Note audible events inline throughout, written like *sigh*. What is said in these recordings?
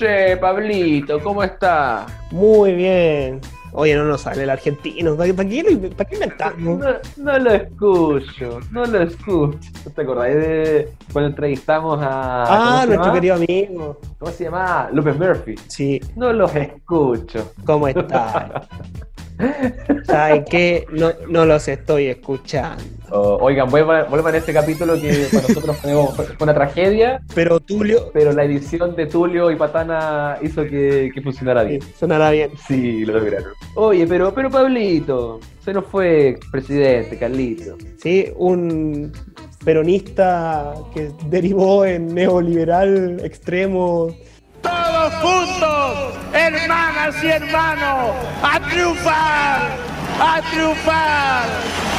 Che, Pablito, ¿cómo está? Muy bien. Oye, no nos sale el argentino. ¿Para, qué, lo- para qué inventamos? No, no lo escucho, no lo escucho. ¿No te acordás de cuando entrevistamos a. ¿cómo Ah, nuestro querido amigo. ¿Cómo se llama? López Murphy. Sí, No los escucho. ¿cómo *laughs* está? ¿Saben qué? No, no los estoy escuchando. Oh, oigan, vuelvan, vuelvan a este capítulo que para nosotros fue, una tragedia, Pero Tulio, pero la edición de Tulio y Patana hizo que, que funcionara sí, bien. sonará bien. Sí, lo lograron. Oye, pero, pero Pablito, se nos fue presidente, Carlito. Sí, un peronista que derivó en neoliberal extremo. Todos juntos, hermanas y hermanos, a triunfar, a triunfar,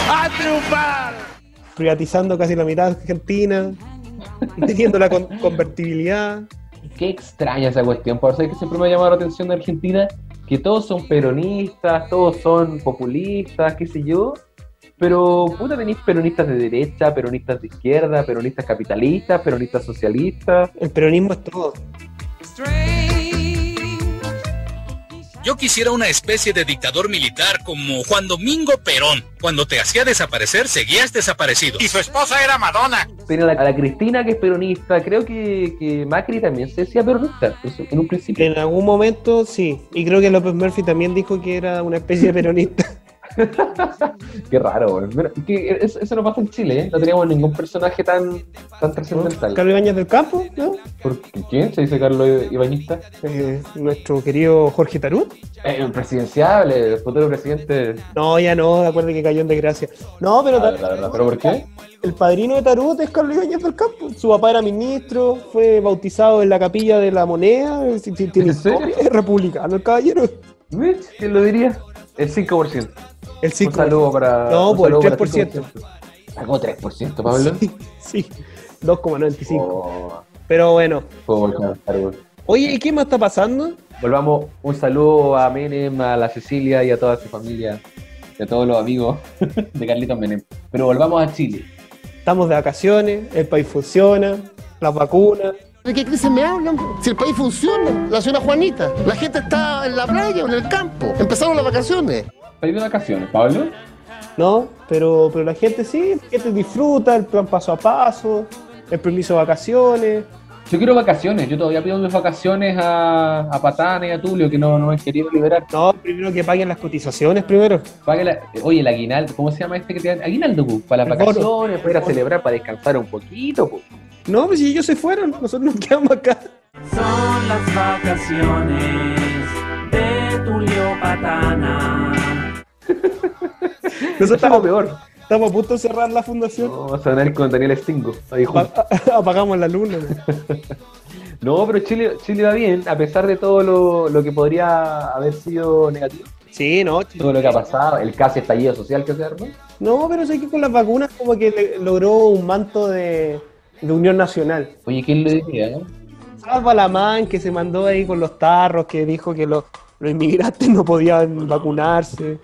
a triunfar. privatizando casi la mitad de Argentina, teniendo la con- convertibilidad. Qué extraña esa cuestión, por eso es que siempre me ha llamado la atención de Argentina, que todos son peronistas, todos son populistas, qué sé yo, pero puta tenéis peronistas de derecha, peronistas de izquierda, peronistas capitalistas, peronistas socialistas. El peronismo es todo. Yo quisiera una especie de dictador militar como Juan Domingo Perón. Cuando te hacía desaparecer, seguías desaparecido. Y su esposa era Madonna. A la, a la Cristina que es peronista, creo que, que Macri también se decía peronista, en un principio. En algún momento sí. Y creo que López Murphy también dijo que era una especie de peronista. *laughs* *laughs* Qué raro, que eso, eso no pasa en Chile, ¿eh? No teníamos ningún personaje tan, tan trascendental. Carlos Ibáñez del Campo, ¿no? ¿Quién se dice Carlos Ibañista? Eh, nuestro querido Jorge Tarut. Eh, el presidencial, el futuro presidente. No, ya no, de acuerdo que cayó en desgracia. No, pero la verdad. ¿Pero por qué? el padrino de Tarut es Carlos Ibáñez del Campo. Su papá era ministro, fue bautizado en la capilla de la moneda. eh, ¿En serio? es *laughs* republicano el caballero. ¿Quién lo diría? El 5%. El Un 5. saludo para. No, un pues, el saludo para 3%. Sacó 3%, Pablo. Sí, sí, 2,95. Oh, Pero bueno. puedo volver a estar, weón. Oye, ¿y qué más está pasando? Volvamos un saludo a Menem, a la Cecilia y a toda su familia y a todos los amigos *laughs* de Carlitos Menem. Pero volvamos a Chile. Estamos de vacaciones, el país funciona, las vacunas. ¿De qué crisis me hablan? Si el país funciona, la señora Juanita, la gente está en la playa o en el campo, empezaron las vacaciones. ¿Estás de vacaciones, Pablo? ¿no? Pero, pero la gente sí, la gente disfruta el plan paso a paso, el permiso de vacaciones. Yo quiero vacaciones. Yo todavía pido mis vacaciones a, a Patana y a Tulio, que no, no me han querido liberar. No, primero que paguen las cotizaciones primero. Pague la- oye, el aguinaldo, ¿cómo se llama este que te dan? Aguinaldo, pu, para las El bono. vacaciones, para ir a celebrar, para descansar un poquito, pu. No, pues si ellos se fueron, nosotros nos quedamos acá. Son las vacaciones de Tulio Patana. Nosotros estamos peor. Estamos a punto de cerrar la fundación. Vamos a venir con Daniel Stingo. ahí *laughs* Apagamos la luna. *laughs* No, pero Chile, Chile va bien, a pesar de todo lo, lo que podría haber sido negativo. Sí, no, Todo lo que ha pasado, el casi estallido social que se armó. no, pero sé que con las vacunas como que le- logró un manto de, de unión nacional. Oye, ¿quién lo diría, no? Salva la man que se mandó ahí con los tarros, que dijo que los, los inmigrantes no podían vacunarse.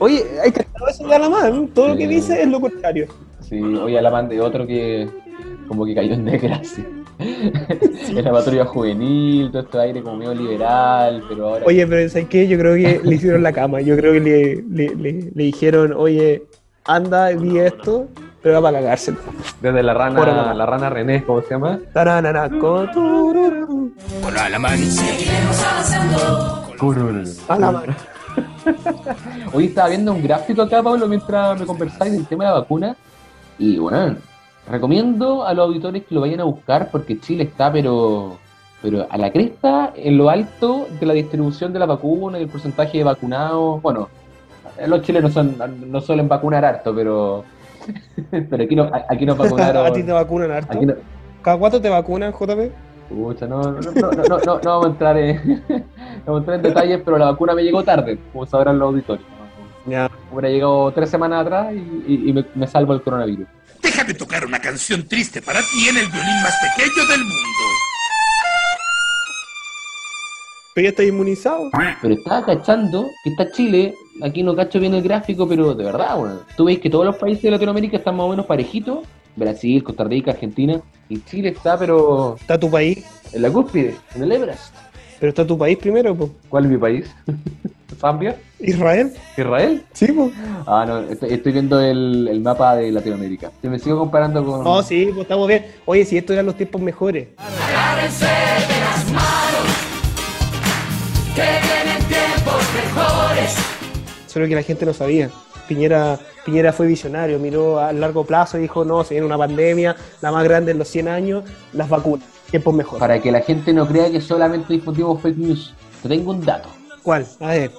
Oye, hay que eso de Alamán, todo lo que Sí. dice es lo contrario. Sí, oye, a la man de otro que como que cayó en desgracia. *laughs* en la patrulla juvenil, todo este aire como medio liberal, pero ahora... Oye, pero ¿sabes qué? Yo creo que *laughs* le hicieron la cama. Yo creo que le, le, le- le dijeron, oye, anda, di esto, pero va para cagárselo. Desde la rana, no. la rana René, ¿cómo se llama? Taranana, con Con Alamán. Alamán. Hoy estaba viendo un gráfico acá, Pablo, mientras me conversáis del tema de la vacuna. Y bueno, recomiendo a los auditores que lo vayan a buscar porque Chile está, pero, pero a la cresta, en lo alto de la distribución de la vacuna y el porcentaje de vacunados. Bueno, los chilenos son, no suelen vacunar harto, pero, *laughs* pero aquí, no, aquí nos vacunaron. *laughs* A ti te vacunan harto. aquí no, ¿Cada cuánto te vacunan, JP? Pucha, no, no, no, no, no, no, no vamos a entrar en, *laughs* no vamos a entrar en detalles, pero la vacuna me llegó tarde, como sabrán los auditores. Ya. Hubiera llegado tres semanas atrás y, y- y me, me salvo el coronavirus. Déjame tocar una canción triste para ti en el violín más pequeño del mundo. Pero ya estás inmunizado. Pero estaba cachando que está Chile, aquí no cacho bien el gráfico, pero de verdad, bueno, tú ves que todos los países de Latinoamérica están más o menos parejitos, Brasil, Costa Rica, Argentina, y Chile está, pero Está tu país. en la cúspide, en el Everest. Pero está tu país primero, pues. ¿Cuál es mi país? *laughs* ¿Zambia? ¿Israel? ¿Israel? Sí, pues. Ah, no, estoy, estoy viendo el, el mapa de Latinoamérica. Si me sigo comparando con. No, sí, pues estamos bien. Oye, si estos eran los tiempos mejores. Solo que la gente no sabía. Piñera, Piñera fue visionario, miró a largo plazo y dijo, no, se viene una pandemia, la más grande en los 100 años, las vacunas, tiempos mejores. Para que la gente no crea que solamente discutimos fake news. Te tengo un dato. ¿Cuál? A ver,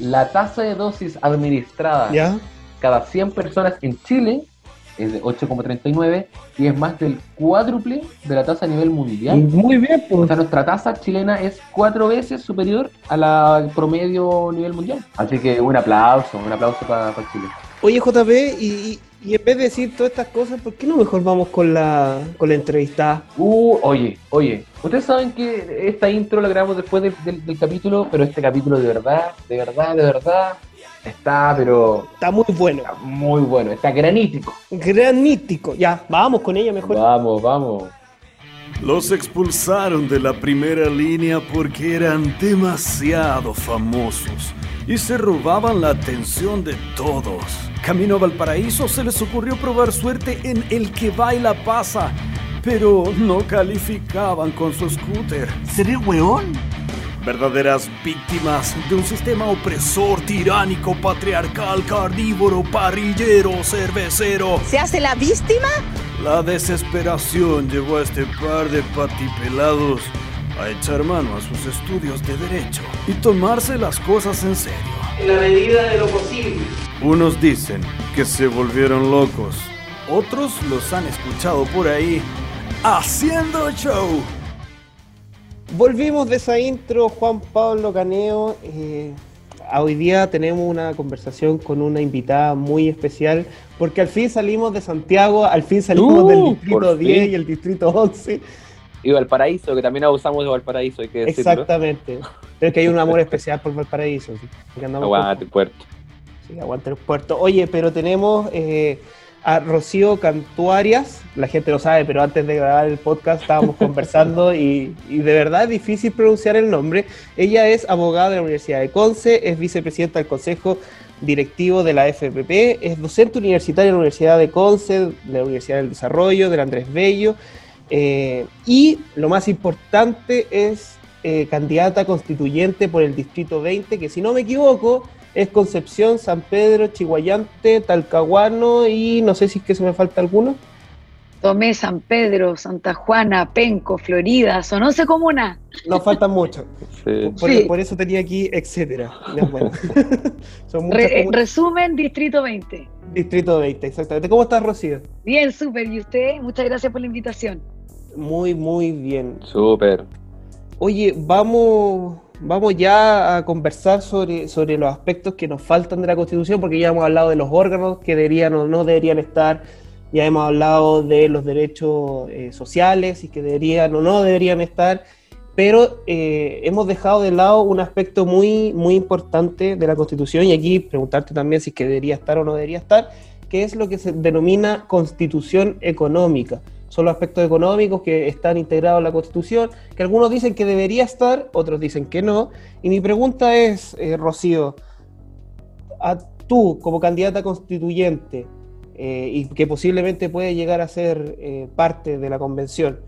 La tasa de dosis administrada ¿ya? cada 100 personas en Chile es de 8,39 y es más del cuádruple de la tasa a nivel mundial. Muy bien, O pues. sea, nuestra tasa chilena es cuatro veces superior a la al promedio a nivel mundial. Así que un aplauso, un aplauso para Chile. Oye, JP, y, y- y en vez de decir todas estas cosas, ¿por qué no mejor vamos con la, con la entrevistada? Uh, oye, oye, ustedes saben que esta intro la grabamos después del, del- del capítulo, pero este capítulo de verdad, de verdad, de verdad, está, pero Está muy bueno. está muy bueno, está granítico. Granítico. Ya, vamos con ella mejor. Vamos, vamos. Los expulsaron de la primera línea porque eran demasiado famosos y se robaban la atención de todos. Camino a Valparaíso se les ocurrió probar suerte en el que baila pasa, pero no calificaban con su scooter. ¿Seré weón? Verdaderas víctimas de un sistema opresor, tiránico, patriarcal, carnívoro, parrillero, cervecero. ¿Se hace la víctima? La desesperación llevó a este par de patipelados a echar mano a sus estudios de derecho y tomarse las cosas en serio. En la medida de lo posible. Unos dicen que se volvieron locos, otros los han escuchado por ahí haciendo show. Volvimos de esa intro, Juan Pablo Caneo. eh, hoy día tenemos una conversación con una invitada muy especial, porque al fin salimos de Santiago, al fin salimos Uh, del distrito por 10 fin. y el distrito 11. Y Valparaíso, que también abusamos de Valparaíso, hay que decirlo. Exactamente. Pero es que hay un amor especial por Valparaíso. Aguante, puerto. Sí, aguante el puerto. Oye, pero tenemos eh, a Rocío Cantuarias. La gente lo sabe, pero antes de grabar el podcast estábamos *laughs* conversando y, y de verdad es difícil pronunciar el nombre. Ella es abogada de la Universidad de Conce, es vicepresidenta del Consejo Directivo de la FPP, es docente universitaria en la Universidad de Conce, de la Universidad del Desarrollo, del Andrés Bello. eh, y lo más importante es eh, candidata constituyente por el Distrito 20, que si no me equivoco, es Concepción, San Pedro, Chihuayante, Talcahuano y no sé si es que se me falta alguno. Tomé San Pedro, Santa Juana, Penco, Florida, sonó se comuna. Nos faltan muchos. Sí. Por, Sí. por eso tenía aquí, etcétera. Bueno. *laughs* Son Re- eh, comunas. resumen, Distrito 20. Distrito 20, exactamente. ¿Cómo estás, Rocío? Bien, súper. ¿Y usted? Muchas gracias por la invitación. Muy, muy bien. Súper. Oye, vamos, vamos ya a conversar sobre, sobre los aspectos que nos faltan de la Constitución, porque ya hemos hablado de los órganos que deberían o no deberían estar, ya hemos hablado de los derechos eh, sociales y que deberían o no deberían estar, pero eh, hemos dejado de lado un aspecto muy, muy importante de la Constitución, y aquí preguntarte también si es que debería estar o no debería estar, que es lo que se denomina constitución económica. Son los aspectos económicos que están integrados en la Constitución, que algunos dicen que debería estar, otros dicen que no. Y mi pregunta es, eh, Rocío, a tú como candidata constituyente eh, y que posiblemente puede llegar a ser eh, parte de la convención,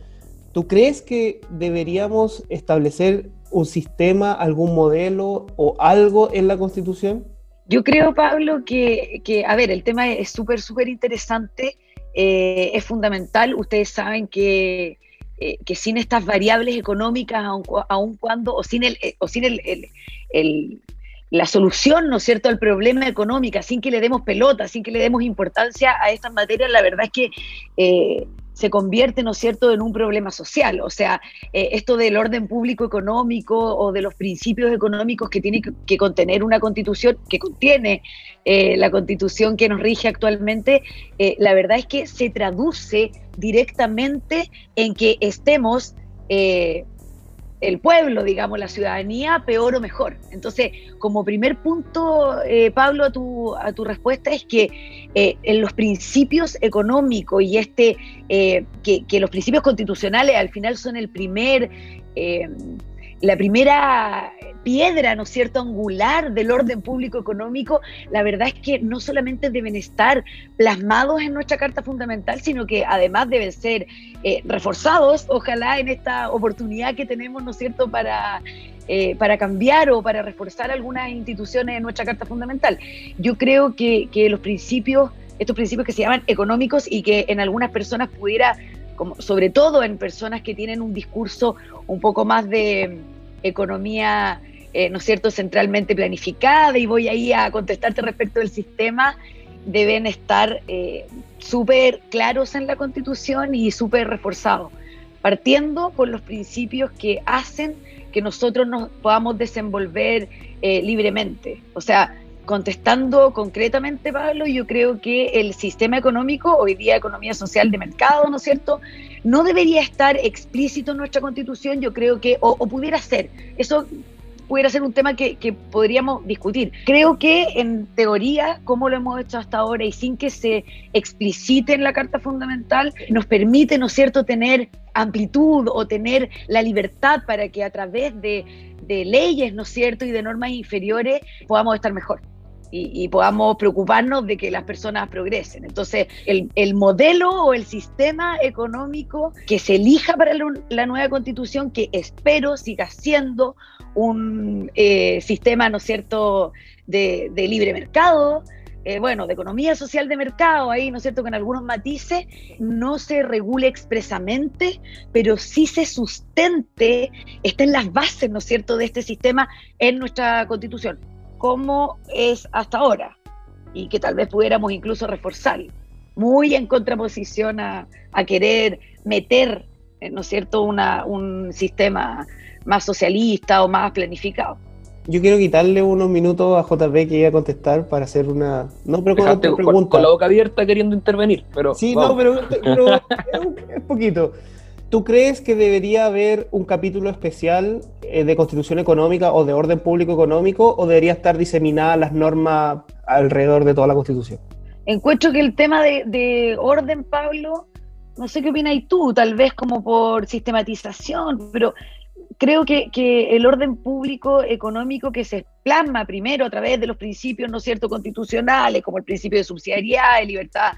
¿tú crees que deberíamos establecer un sistema, algún modelo o algo en la Constitución? Yo creo, Pablo, que, que, a ver, el tema es súper, súper interesante, eh, es fundamental. Ustedes saben que, eh, que sin estas variables económicas, aun, cu- aun cuando, o sin, el, eh, o sin el, la solución, ¿no es cierto?, al problema económico, sin que le demos pelota, sin que le demos importancia a estas materias, la verdad es que se convierte, ¿no es cierto?, en un problema social. O sea, esto del orden público económico o de los principios económicos que tiene que contener una constitución, que contiene eh, la constitución que nos rige actualmente, eh, la verdad es que se traduce directamente en que estemos eh, el pueblo, digamos, la ciudadanía, peor o mejor. Entonces, como primer punto, Pablo, a tu, a tu respuesta es que en los principios económicos y este, que los principios constitucionales al final son el primer... la primera piedra, ¿no es cierto?, angular del orden público económico, la verdad es que no solamente deben estar plasmados en nuestra Carta Fundamental, sino que además deben ser eh, reforzados, ojalá en esta oportunidad que tenemos, ¿no es cierto?, para, eh, para cambiar o para reforzar algunas instituciones en nuestra Carta Fundamental. Yo creo que, que los principios, estos principios que se llaman económicos y que en algunas personas pudiera como, sobre todo en personas que tienen un discurso un poco más de economía, eh, ¿no es cierto?, centralmente planificada, y voy ahí a contestarte respecto del sistema, deben estar eh, súper claros en la Constitución y súper reforzados, partiendo por los principios que hacen que nosotros nos podamos desenvolver eh, libremente. O sea, contestando concretamente, Pablo, yo creo que el sistema económico, hoy día economía social de mercado, ¿no es cierto?, no debería estar explícito en nuestra constitución, yo creo que, o, pudiera ser, eso pudiera ser un tema que, que, podríamos discutir. Creo que en teoría, como lo hemos hecho hasta ahora y sin que se explicite en la Carta Fundamental, nos permite, ¿no es cierto?, tener amplitud o tener la libertad para que a través de leyes, ¿no es cierto?, y de normas inferiores podamos estar mejor y, podamos preocuparnos de que las personas progresen. Entonces, el, modelo o el sistema económico que se elija para la, nueva constitución, que espero siga siendo un eh, sistema, ¿no es cierto?, de, libre mercado, eh, bueno, de economía social de mercado, ahí, ¿no es cierto?, con algunos matices, no se regule expresamente, pero sí se sustente, está en las bases, ¿no es cierto?, de este sistema en nuestra constitución como es hasta ahora y que tal vez pudiéramos incluso reforzar, muy en contraposición a, querer meter, eh, ¿no es cierto?, Una, un sistema más socialista o más planificado. Yo quiero quitarle unos minutos a JB que iba a contestar para hacer una. No, pero con pregunta. Con la boca abierta queriendo intervenir, pero. Sí, no, pero, pero *laughs* es, poquito. ¿Tú crees que debería haber un capítulo especial eh, de constitución económica o de orden público económico o debería estar diseminada las normas alrededor de toda la constitución? Encuentro que el tema de, orden, Pablo, no sé qué opinas tú, tal vez como por sistematización, pero creo que, que, el orden público económico que se plasma primero a través de los principios, ¿no cierto?, constitucionales, como el principio de subsidiariedad, de libertad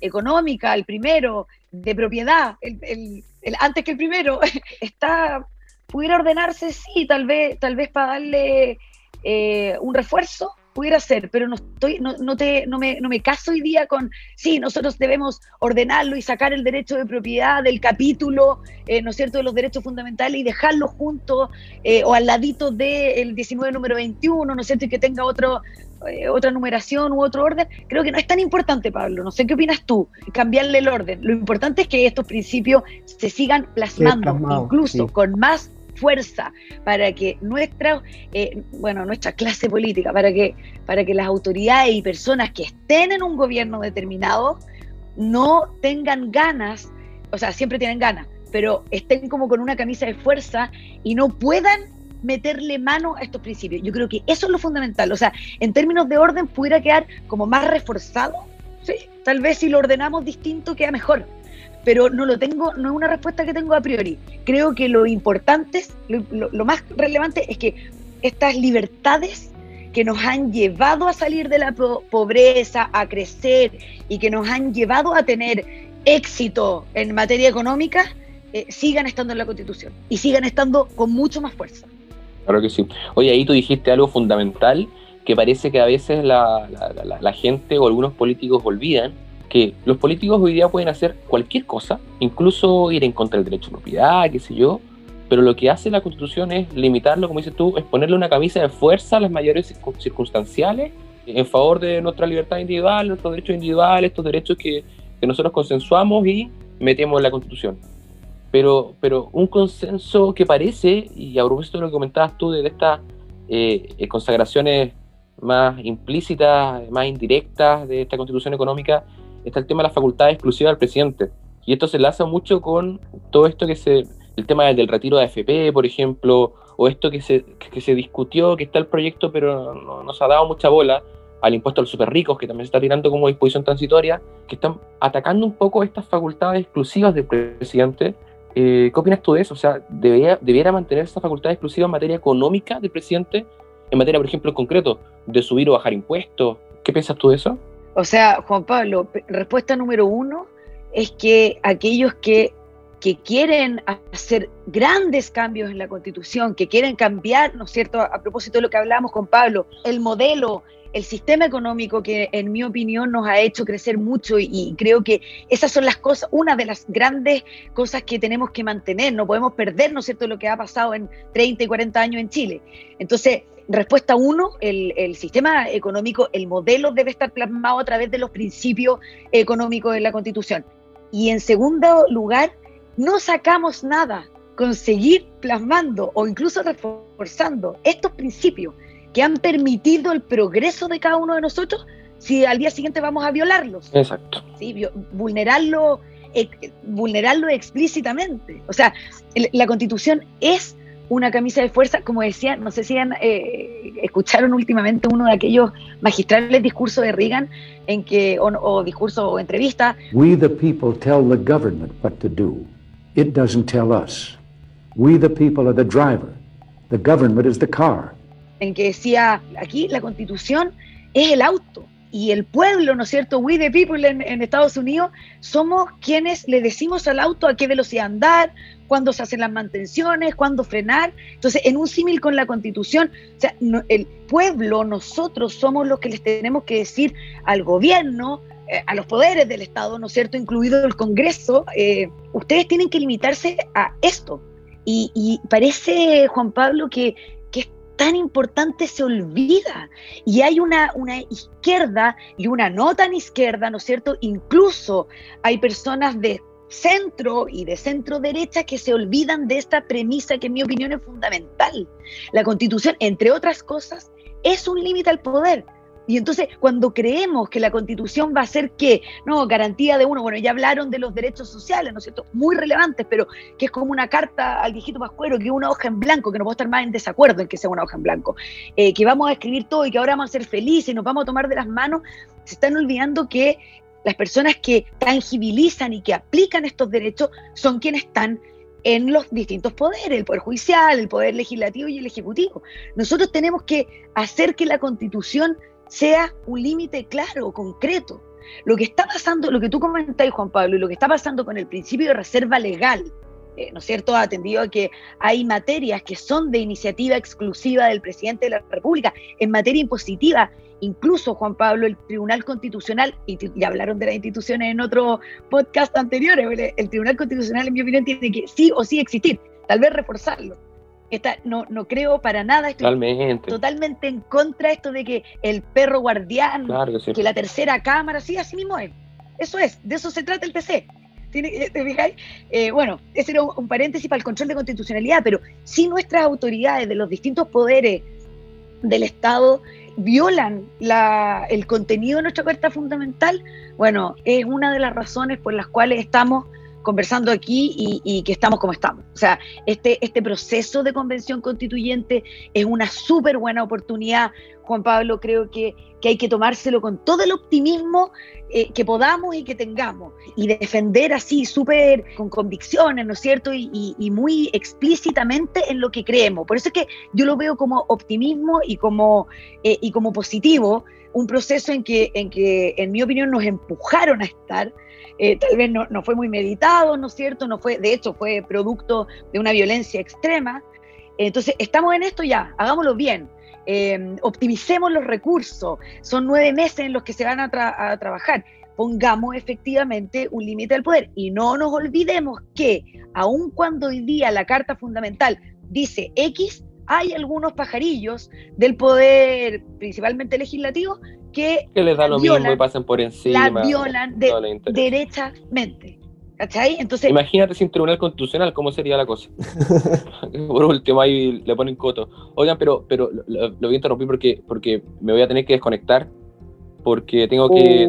económica, el primero, de propiedad, el, antes que el primero, *laughs* está, pudiera ordenarse, sí, tal vez, tal vez para darle eh, un refuerzo, pudiera ser, pero no estoy, no, no, te, no, me, no me caso hoy día con, sí, nosotros debemos ordenarlo y sacar el derecho de propiedad del capítulo, eh, ¿no es cierto?, de los derechos fundamentales y dejarlo junto eh, o al ladito del 19 número 21, ¿no es cierto?, y que tenga otro, eh, otra numeración u otro orden, creo que no es tan importante, Pablo. No sé qué opinas tú, cambiarle el orden. Lo importante es que estos principios se sigan plasmando, incluso con más fuerza para que nuestra, eh, bueno, nuestra clase política, para que, para que las autoridades y personas que estén en un gobierno determinado no tengan ganas, o sea, siempre tienen ganas, pero estén como con una camisa de fuerza y no puedan meterle mano a estos principios. Yo creo que eso es lo fundamental. O sea, en términos de orden pudiera quedar como más reforzado. Sí, tal vez si lo ordenamos distinto queda mejor. Pero no lo tengo, no es una respuesta que tengo a priori. Creo que lo importante, lo, lo más relevante es que estas libertades que nos han llevado a salir de la pobreza, a crecer y que nos han llevado a tener éxito en materia económica, eh, sigan estando en la Constitución y sigan estando con mucho más fuerza. Claro que sí. Oye, ahí tú dijiste algo fundamental que parece que a veces la, gente o algunos políticos olvidan que los políticos hoy día pueden hacer cualquier cosa, incluso ir en contra del derecho de propiedad, qué sé yo, pero lo que hace la Constitución es limitarlo, como dices tú, es ponerle una camisa de fuerza a las mayores circunstanciales en favor de nuestra libertad individual, nuestros derechos individuales, estos derechos que, que nosotros consensuamos y metemos en la Constitución. Pero, pero un consenso que parece, y a propósito de lo que comentabas tú, de estas eh, consagraciones más implícitas, más indirectas de esta constitución económica, está el tema de las facultades exclusivas del presidente. Y esto se enlaza mucho con todo esto que se, el tema del, retiro de AFP, por ejemplo, o esto que se, que se discutió, que está el proyecto, pero no, no ha dado mucha bola, al impuesto a los super ricos, que también se está tirando como disposición transitoria, que están atacando un poco estas facultades exclusivas del presidente Eh, ¿Qué opinas tú de eso? O sea, ¿debería, ¿debiera mantener esa facultad exclusiva en materia económica del presidente? En materia, por ejemplo, en concreto, de subir o bajar impuestos. ¿Qué piensas tú de eso? O sea, Juan Pablo, respuesta número uno es que aquellos que, que quieren hacer grandes cambios en la constitución, que quieren cambiar, ¿no es cierto?, a, propósito de lo que hablábamos con Pablo, el modelo, el sistema económico que en mi opinión nos ha hecho crecer mucho y, y creo que esas son las cosas, una de las grandes cosas que tenemos que mantener, no podemos perder, ¿no es cierto?, lo que ha pasado en 30 y 40 años en Chile. Entonces, Respuesta uno, el, el, sistema económico, el modelo debe estar plasmado a través de los principios económicos de la Constitución. Y en segundo lugar, no sacamos nada con seguir plasmando o incluso reforzando estos principios que han permitido el progreso de cada uno de nosotros si al día siguiente vamos a violarlos. Exacto. ¿sí? Vulnerarlo, eh, vulnerarlo explícitamente. O sea, el, la Constitución es una camisa de fuerza, como decía, no sé si han, eh, escucharon últimamente uno de aquellos magistrales discursos de Reagan en que, o, o discurso o entrevista. We the people tell the government what to do. It doesn't tell us. We the people are the driver. The government is the car. En que decía, aquí la constitución es el auto y el pueblo, ¿no es cierto? We the people en, Estados Unidos somos quienes le decimos al auto a qué velocidad andar, cuándo se hacen las mantenciones, cuándo frenar. Entonces, en un símil con la constitución, o sea, el pueblo, nosotros somos los que les tenemos que decir al gobierno, eh, a los poderes del Estado, ¿no es cierto?, incluido el Congreso, eh, ustedes tienen que limitarse a esto. Y, parece, Juan Pablo, que, tan importante se olvida. Y hay una, una izquierda y una no tan izquierda, ¿no es cierto? Incluso hay personas de centro y de centro derecha que se olvidan de esta premisa que en mi opinión es fundamental. La constitución, entre otras cosas, es un límite al poder. Y entonces, cuando creemos que la constitución va a ser que, no, garantía de uno, bueno, ya hablaron de los derechos sociales, ¿no es cierto? Muy relevantes, pero que es como una carta al viejito pascuero, que es una hoja en blanco, que no puedo estar más en desacuerdo en que sea una hoja en blanco, eh, que vamos a escribir todo y que ahora vamos a ser felices y nos vamos a tomar de las manos, se están olvidando que las personas que tangibilizan y que aplican estos derechos son quienes están en los distintos poderes, el poder judicial, el poder legislativo y el ejecutivo. Nosotros tenemos que hacer que la constitución sea un límite claro, concreto. Lo que está pasando, lo que tú comentáis, Juan Pablo, y lo que está pasando con el principio de reserva legal, eh, ¿no es cierto?, atendido a que hay materias que son de iniciativa exclusiva del presidente de la República, en materia impositiva, incluso, Juan Pablo, el Tribunal Constitucional, y ya hablaron de las instituciones en otro podcast anteriores, el Tribunal Constitucional, en mi opinión, tiene que sí o sí existir, tal vez reforzarlo. Esta, no, no creo para nada, estoy totalmente. totalmente en contra de esto de que el perro guardián, claro que, sí. que, la tercera cámara, sí, así mismo es. Eso es, de eso se trata el TC. ¿Te fijáis? Eh, bueno, ese era un, un, paréntesis para el control de constitucionalidad, pero si nuestras autoridades de los distintos poderes del Estado violan la, el contenido de nuestra carta fundamental, bueno, es una de las razones por las cuales estamos conversando aquí y, que estamos como estamos. O sea, este, este proceso de convención constituyente es una súper buena oportunidad, Juan Pablo, creo que, que, hay que tomárselo con todo el optimismo eh, que podamos y que tengamos y defender así súper con convicciones, ¿no es cierto? Y, muy explícitamente en lo que creemos. Por eso es que yo lo veo como optimismo y como, eh, y como positivo, un proceso en que, en que, en mi opinión, nos empujaron a estar eh, tal vez no, no, fue muy meditado, ¿no es cierto? No fue, de hecho, fue producto de una violencia extrema. Entonces, estamos en esto ya, hagámoslo bien, eh, optimicemos los recursos, son nueve meses en los que se van a, a trabajar, pongamos efectivamente un límite al poder y no nos olvidemos que, aun cuando hoy día la Carta Fundamental dice X, hay algunos pajarillos del poder, principalmente legislativo, que, que les da lo violan, mismo y pasan por encima. La violan de, no derechamente. ¿Cachai? Entonces, Imagínate sin tribunal constitucional, ¿cómo sería la cosa? *laughs* por último, ahí le ponen coto. Oigan, pero, pero lo, lo, voy a interrumpir porque, porque me voy a tener que desconectar. Porque tengo que,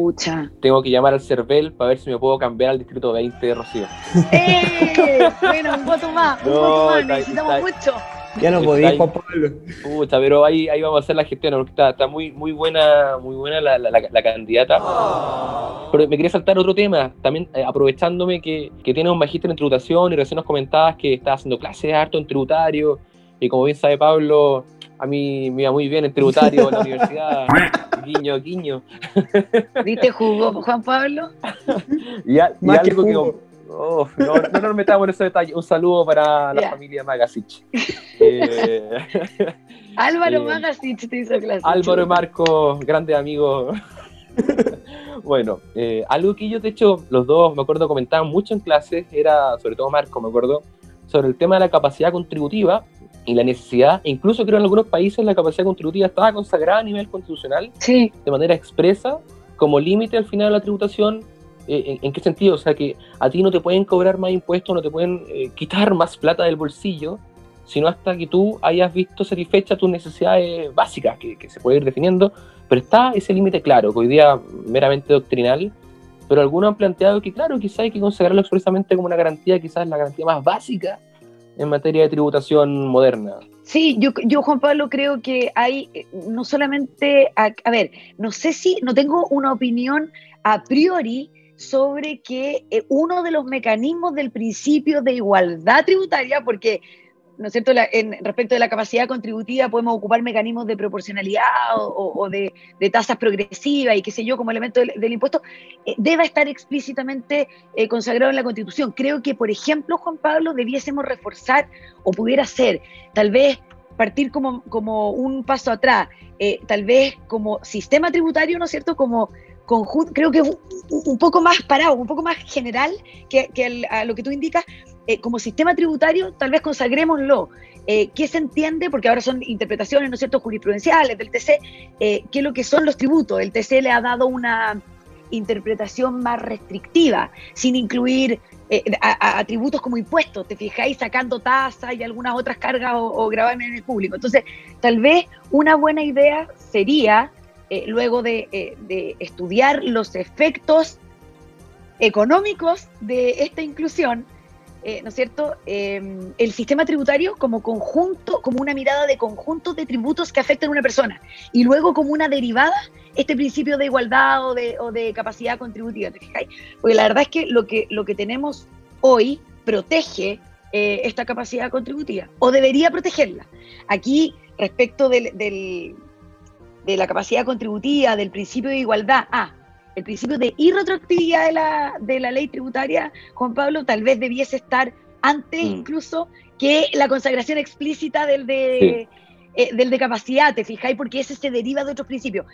tengo que llamar al CERVEL para ver si me puedo cambiar al distrito 20 de Rocío. ¡Eh! bueno, un voto más, un No, voto más, necesitamos está- mucho. Ya no *laughs* Está podía. Juan Pablo. Pucha, pero ahí, ahí vamos a hacer la gestión, porque está, está muy, muy buena, muy buena la, la- la- la candidata. Pero me quería saltar otro tema, también eh, aprovechándome que, que tienes un magíster en tributación y recién nos comentabas que estás haciendo clases harto en tributario, y como bien sabe Pablo, a mí me iba muy bien en tributario en la universidad, *laughs* guiño, guiño. ¿Viste jugó Juan Pablo? Y, *laughs* a- y Más que algo que... Oh, no, no nos metamos en ese detalle. Un saludo para la familia Magasich. *laughs* Eh, *laughs* Álvaro Eh, Magasich te hizo clase. Álvaro y Marco, grandes amigos. *laughs* bueno, eh, algo que ellos, de hecho, los dos, me acuerdo, comentaban mucho en clases, era, sobre todo Marco, me acuerdo, sobre el tema de la capacidad contributiva y la necesidad, incluso creo en algunos países la capacidad contributiva estaba consagrada a nivel constitucional Sí, de manera expresa como límite al final de la tributación. Eh, ¿en, en qué sentido? O sea, que a ti no te pueden cobrar más impuestos, no te pueden eh, quitar más plata del bolsillo, sino hasta que tú hayas visto satisfechas tus necesidades básicas, que, que se puede ir definiendo, pero está ese límite claro, que hoy día meramente doctrinal, pero algunos han planteado que, claro, quizás hay que consagrarlo expresamente como una garantía, quizás la garantía más básica en materia de tributación moderna. Sí, yo, yo, Juan Pablo, creo que hay eh, no solamente, a, a ver, no sé si, no tengo una opinión a priori sobre que eh, uno de los mecanismos del principio de igualdad tributaria, porque, ¿no es cierto?, en, respecto de la capacidad contributiva podemos ocupar mecanismos de proporcionalidad o, de, tasas progresivas y qué sé yo como elemento del, impuesto, eh, deba estar explícitamente eh, consagrado en la Constitución. Creo que, por ejemplo, Juan Pablo, debiésemos reforzar o pudiera ser tal vez partir como, como un paso atrás, tal vez como sistema tributario, ¿no es cierto? Como conjunto, creo que un, un poco más parado, un poco más general que, que a lo que tú indicas, eh, como sistema tributario, tal vez consagrémoslo. Eh, ¿Qué se entiende? Porque ahora son interpretaciones, ¿no es cierto?, jurisprudenciales del TC, eh, ¿qué es lo que son los tributos? El TC le ha dado una interpretación más restrictiva, sin incluir a, tributos como impuestos, te fijáis, sacando tasas y algunas otras cargas o, o en el público. Entonces, tal vez una buena idea sería, eh, luego de, eh, de estudiar los efectos económicos de esta inclusión, eh, ¿no es cierto? Eh, el sistema tributario como conjunto, como una mirada de conjunto de tributos que afectan a una persona. Y luego como una derivada, este principio de igualdad o de, capacidad contributiva. Porque la verdad es que lo que, lo que tenemos hoy protege esta capacidad contributiva, o debería protegerla. Aquí, respecto del- de la capacidad contributiva, del principio de igualdad, ah, el principio de irretroactividad de la, de la ley tributaria, Juan Pablo, tal vez debiese estar antes Mm. incluso que la consagración explícita del de, eh, del de capacidad, ¿te fijáis? Porque ese se deriva de otros principios.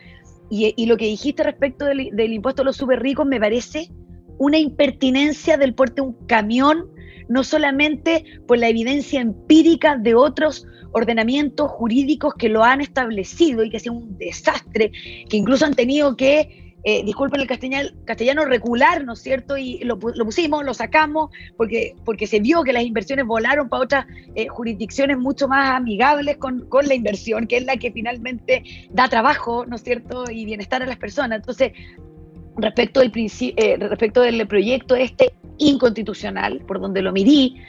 Y, y lo que dijiste respecto del, del impuesto a los súper ricos me parece una impertinencia del porte de un camión, no solamente por la evidencia empírica de otros ordenamientos jurídicos que lo han establecido y que ha sido un desastre, que incluso han tenido que, eh, el castellano, castellano, recular, ¿no es cierto? Y lo, lo pusimos, lo sacamos, porque, porque se vio que las inversiones volaron para otras eh, jurisdicciones mucho más amigables con, con la inversión, que es la que finalmente da trabajo, ¿no es cierto? Y bienestar a las personas. Entonces, respecto del, eh, respecto del proyecto este inconstitucional, por donde lo mirí,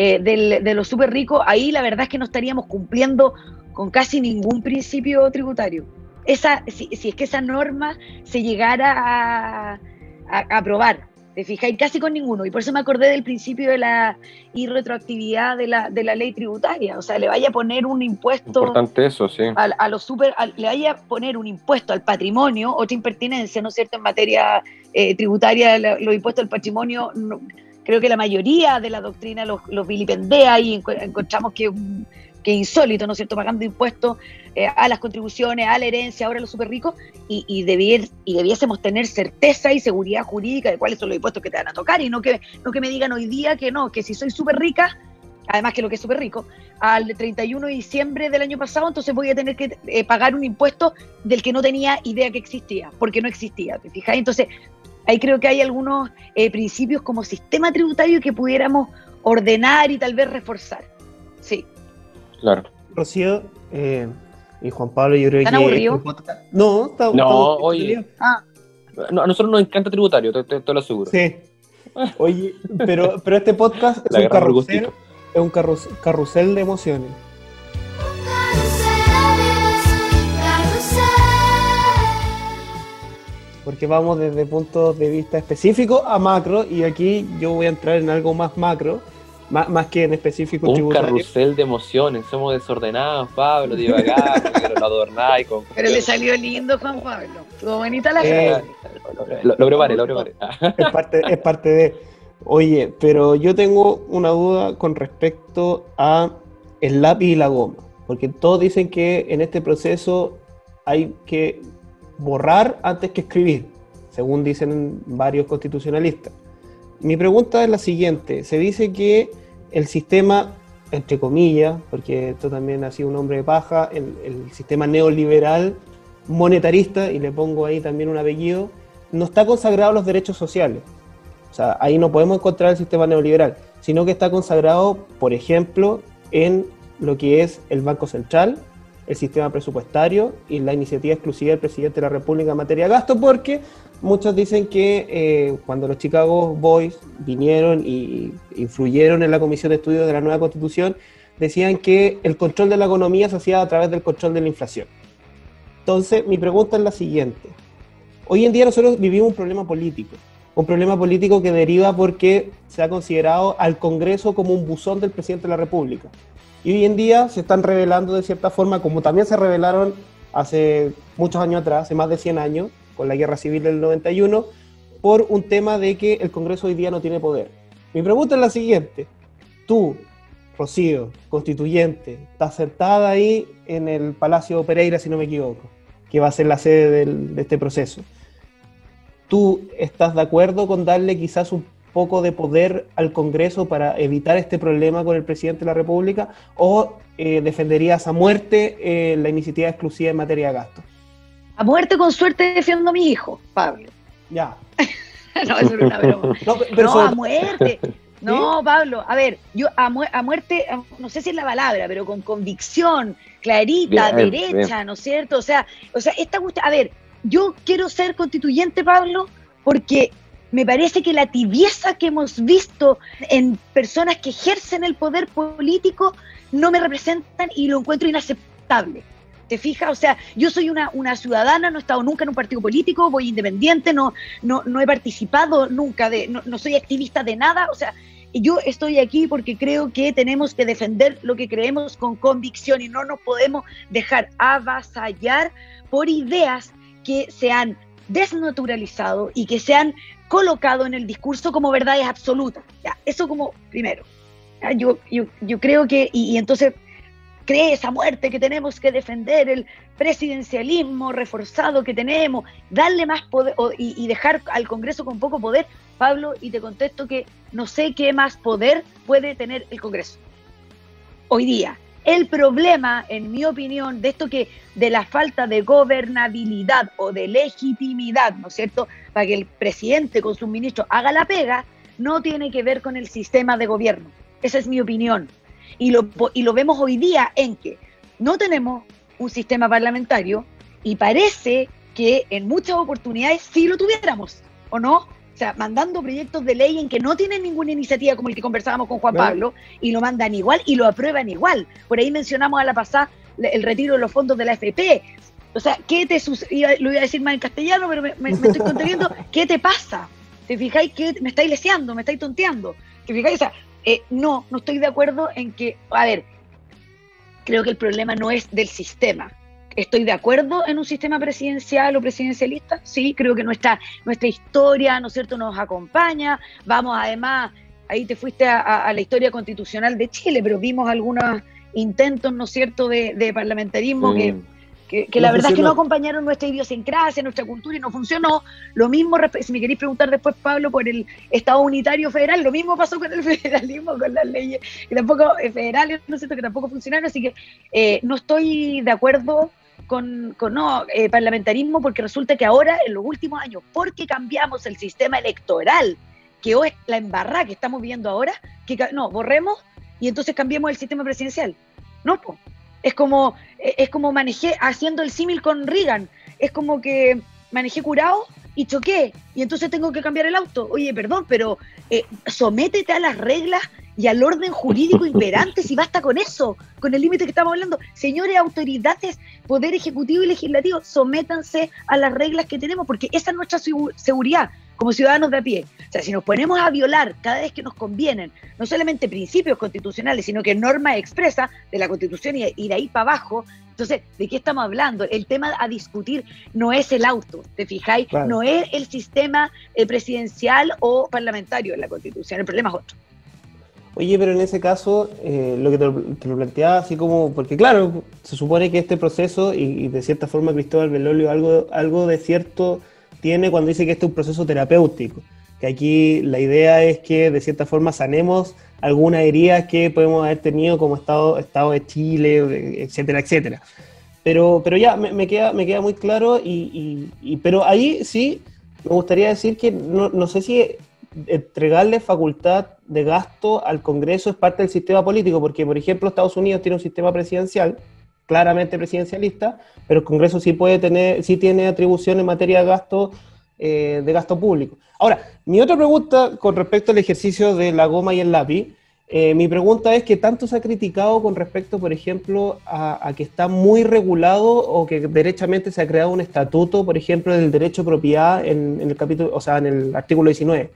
eh, del- de los súper ricos, ahí la verdad es que no estaríamos cumpliendo con casi ningún principio tributario. Esa, si, si es que esa norma se llegara a, a- a aprobar, ¿te fijáis? Casi con ninguno. Y por eso me acordé del principio de la irretroactividad de la, de la ley tributaria. O sea, le vaya a poner un impuesto Importante eso, sí. a, a los super, le vaya a poner un impuesto al patrimonio, otra impertinencia, ¿no es cierto?, en materia eh, tributaria, la- los impuestos al patrimonio, no- creo que la mayoría de la doctrina los, los vilipendea y encontramos que, que insólito, ¿no es cierto?, pagando impuestos eh, a las contribuciones, a la herencia, ahora los super ricos, y, y, debier- y debiésemos tener certeza y seguridad jurídica de cuáles son los impuestos que te van a tocar, y no que, no que me digan hoy día que no, que si soy súper rica, además que lo que es súper rico, al 31 de diciembre del año pasado, entonces voy a tener que eh, pagar un impuesto del que no tenía idea que existía, porque no existía, ¿te fijas? Entonces, ahí creo que hay algunos eh, principios como sistema tributario que pudiéramos ordenar y tal vez reforzar. Sí. Claro. Rocío eh, y Juan Pablo, yo creo ¿Están que. aburridos? este podcast- No, está, No, estamos oye. Ah, No, a nosotros nos encanta tributario, te, te- te lo aseguro. Sí. Oye, pero, pero este podcast es La un carrusel, es un carrus- carrusel de emociones. Porque vamos desde puntos de vista específicos a macro, y aquí yo voy a entrar en algo más macro, más, más que en específico Un tributario. carrusel de emociones, somos desordenados, Pablo, divagar, *laughs* pero lo adornáis con... Pero le salió lindo, Juan Pablo. Estuvo bonita la Eh, frase. Lo, lo preparé, lo preparé. es parte, es parte de. Oye, pero yo tengo una duda con respecto a el lápiz y la goma, porque todos dicen que en este proceso hay que borrar antes que escribir, según dicen varios constitucionalistas. Mi pregunta es la siguiente: se dice que el sistema, entre comillas, porque esto también ha sido un hombre de paja, el, sistema neoliberal monetarista, y le pongo ahí también un apellido, no está consagrado a los derechos sociales. O sea, ahí no podemos encontrar el sistema neoliberal, sino que está consagrado, por ejemplo, en lo que es el Banco Central, el sistema presupuestario y la iniciativa exclusiva del presidente de la República en materia de gasto, porque muchos dicen que eh, cuando los Chicago Boys vinieron y influyeron en la Comisión de Estudios de la nueva Constitución, decían que el control de la economía se hacía a través del control de la inflación. Entonces, mi pregunta es la siguiente. Hoy en día nosotros vivimos un problema político, un problema político que deriva porque se ha considerado al Congreso como un buzón del presidente de la República. Y hoy en día se están revelando de cierta forma, como también se revelaron hace muchos años atrás, hace más de 100 años, con la guerra civil del 91, por un tema de que el Congreso hoy día no tiene poder. Mi pregunta es la siguiente. Tú, Rocío, constituyente, estás sentada ahí en el Palacio Pereira, si no me equivoco, que va a ser la sede de este proceso. ¿Tú estás de acuerdo con darle quizás un poco de poder al Congreso para evitar este problema con el presidente de la República? ¿O eh, defenderías a muerte eh, la iniciativa exclusiva en materia de gasto? A muerte con suerte defiendo a mi hijo, Pablo. Ya. *laughs* no, eso era una broma. *laughs* No, pero no, sobre- a muerte. No, Pablo, a ver, yo a, mu- a muerte, a- no sé si es la palabra, pero con convicción, clarita, Bien, derecha, bien. ¿no es cierto? O sea, o sea, esta cuestión, a ver, yo quiero ser constituyente, Pablo, porque me parece que la tibieza que hemos visto en personas que ejercen el poder político no me representan y lo encuentro inaceptable. ¿Te fijas? O sea, yo soy una, una ciudadana, no he estado nunca en un partido político, voy independiente, no, no, no he participado nunca, de, no, no soy activista de nada. O sea, yo estoy aquí porque creo que tenemos que defender lo que creemos con convicción y no nos podemos dejar avasallar por ideas que se han desnaturalizado y que se han colocado en el discurso como verdades absolutas. Ya, eso como primero. Yo, yo, yo creo que, y, entonces cree esa muerte que tenemos que defender, el presidencialismo reforzado que tenemos, darle más poder y dejar al Congreso con poco poder, Pablo, y te contesto que no sé qué más poder puede tener el Congreso hoy día. El problema, en mi opinión, de esto que de la falta de gobernabilidad o de legitimidad, ¿no es cierto?, para que el presidente con sus ministros haga la pega, no tiene que ver con el sistema de gobierno. Esa es mi opinión. Y lo, y lo vemos hoy día en que no tenemos un sistema parlamentario y parece que en muchas oportunidades sí lo tuviéramos, ¿o no? O sea, mandando proyectos de ley en que no tienen ninguna iniciativa como el que conversábamos con Juan. Pablo y lo mandan igual y lo aprueban igual. Por ahí mencionamos a la pasada el retiro de los fondos de la FP. O sea, ¿qué te sucede? Lo iba a decir más en castellano, pero me, me- me estoy conteniendo. *laughs* ¿Qué te pasa? ¿Te fijáis que me estáis leseando, me estáis tonteando? ¿Te fijáis? O sea, eh, no, no estoy de acuerdo en que, a ver, creo que el problema no es del sistema. Estoy de acuerdo en un sistema presidencial o presidencialista, sí, creo que nuestra, nuestra historia, ¿no es cierto?, nos acompaña. Vamos además, ahí te fuiste a, a- a la historia constitucional de Chile, pero vimos algunos intentos, ¿no es cierto?, de, de parlamentarismo que, Mm. que, que No la verdad es que no acompañaron nuestra idiosincrasia, nuestra cultura y no funcionó. Lo mismo, si me queréis preguntar después, Pablo, por el Estado Unitario Federal, lo mismo pasó con el *laughs* federalismo, con las leyes que tampoco eh, federales, ¿no es cierto?, que tampoco funcionaron. Así que eh, no estoy de acuerdo con, no, eh, parlamentarismo porque resulta que ahora, en los últimos años, porque cambiamos el sistema electoral, que hoy es la embarrada que estamos viendo ahora, que no, borremos y entonces cambiemos el sistema presidencial. No. Es como, eh, es como manejé, haciendo el símil con Reagan, es como que manejé curado y choqué, y entonces tengo que cambiar el auto. Oye, perdón, pero eh, sométete a las reglas y al orden jurídico imperante, si basta con eso, con el límite que estamos hablando. Señores autoridades, Poder Ejecutivo y Legislativo, sométanse a las reglas que tenemos, porque esa es nuestra seguridad como ciudadanos de a pie. O sea, si nos ponemos a violar cada vez que nos convienen, no solamente principios constitucionales, sino que normas expresas de la Constitución y, de ahí para abajo, entonces, ¿de qué estamos hablando? El tema a discutir no es el auto, ¿te fijáis? No es el sistema eh, presidencial o parlamentario de la Constitución, el problema es otro. Oye, pero en ese caso, eh, lo que te lo, planteaba así como, porque claro, se supone que este proceso, y, de cierta forma Cristóbal Belolio algo, algo de cierto tiene cuando dice que este es un proceso terapéutico, que aquí la idea es que de cierta forma sanemos algunas heridas que podemos haber tenido como Estado, estado de Chile, etcétera, etcétera. Pero, pero ya me, queda, me queda muy claro, y, pero ahí sí me gustaría decir que no, no sé si entregarle facultad de gasto al Congreso es parte del sistema político, porque por ejemplo Estados Unidos tiene un sistema presidencial, claramente presidencialista, pero el Congreso sí puede tener, sí tiene atribución en materia de gasto, eh, de gasto público. Ahora, mi otra pregunta con respecto al ejercicio de la goma y el lápiz, eh, mi pregunta es que tanto se ha criticado con respecto, por ejemplo, a, que está muy regulado o que derechamente se ha creado un estatuto, por ejemplo, del derecho a propiedad en, el capítulo, o sea, en el artículo 19.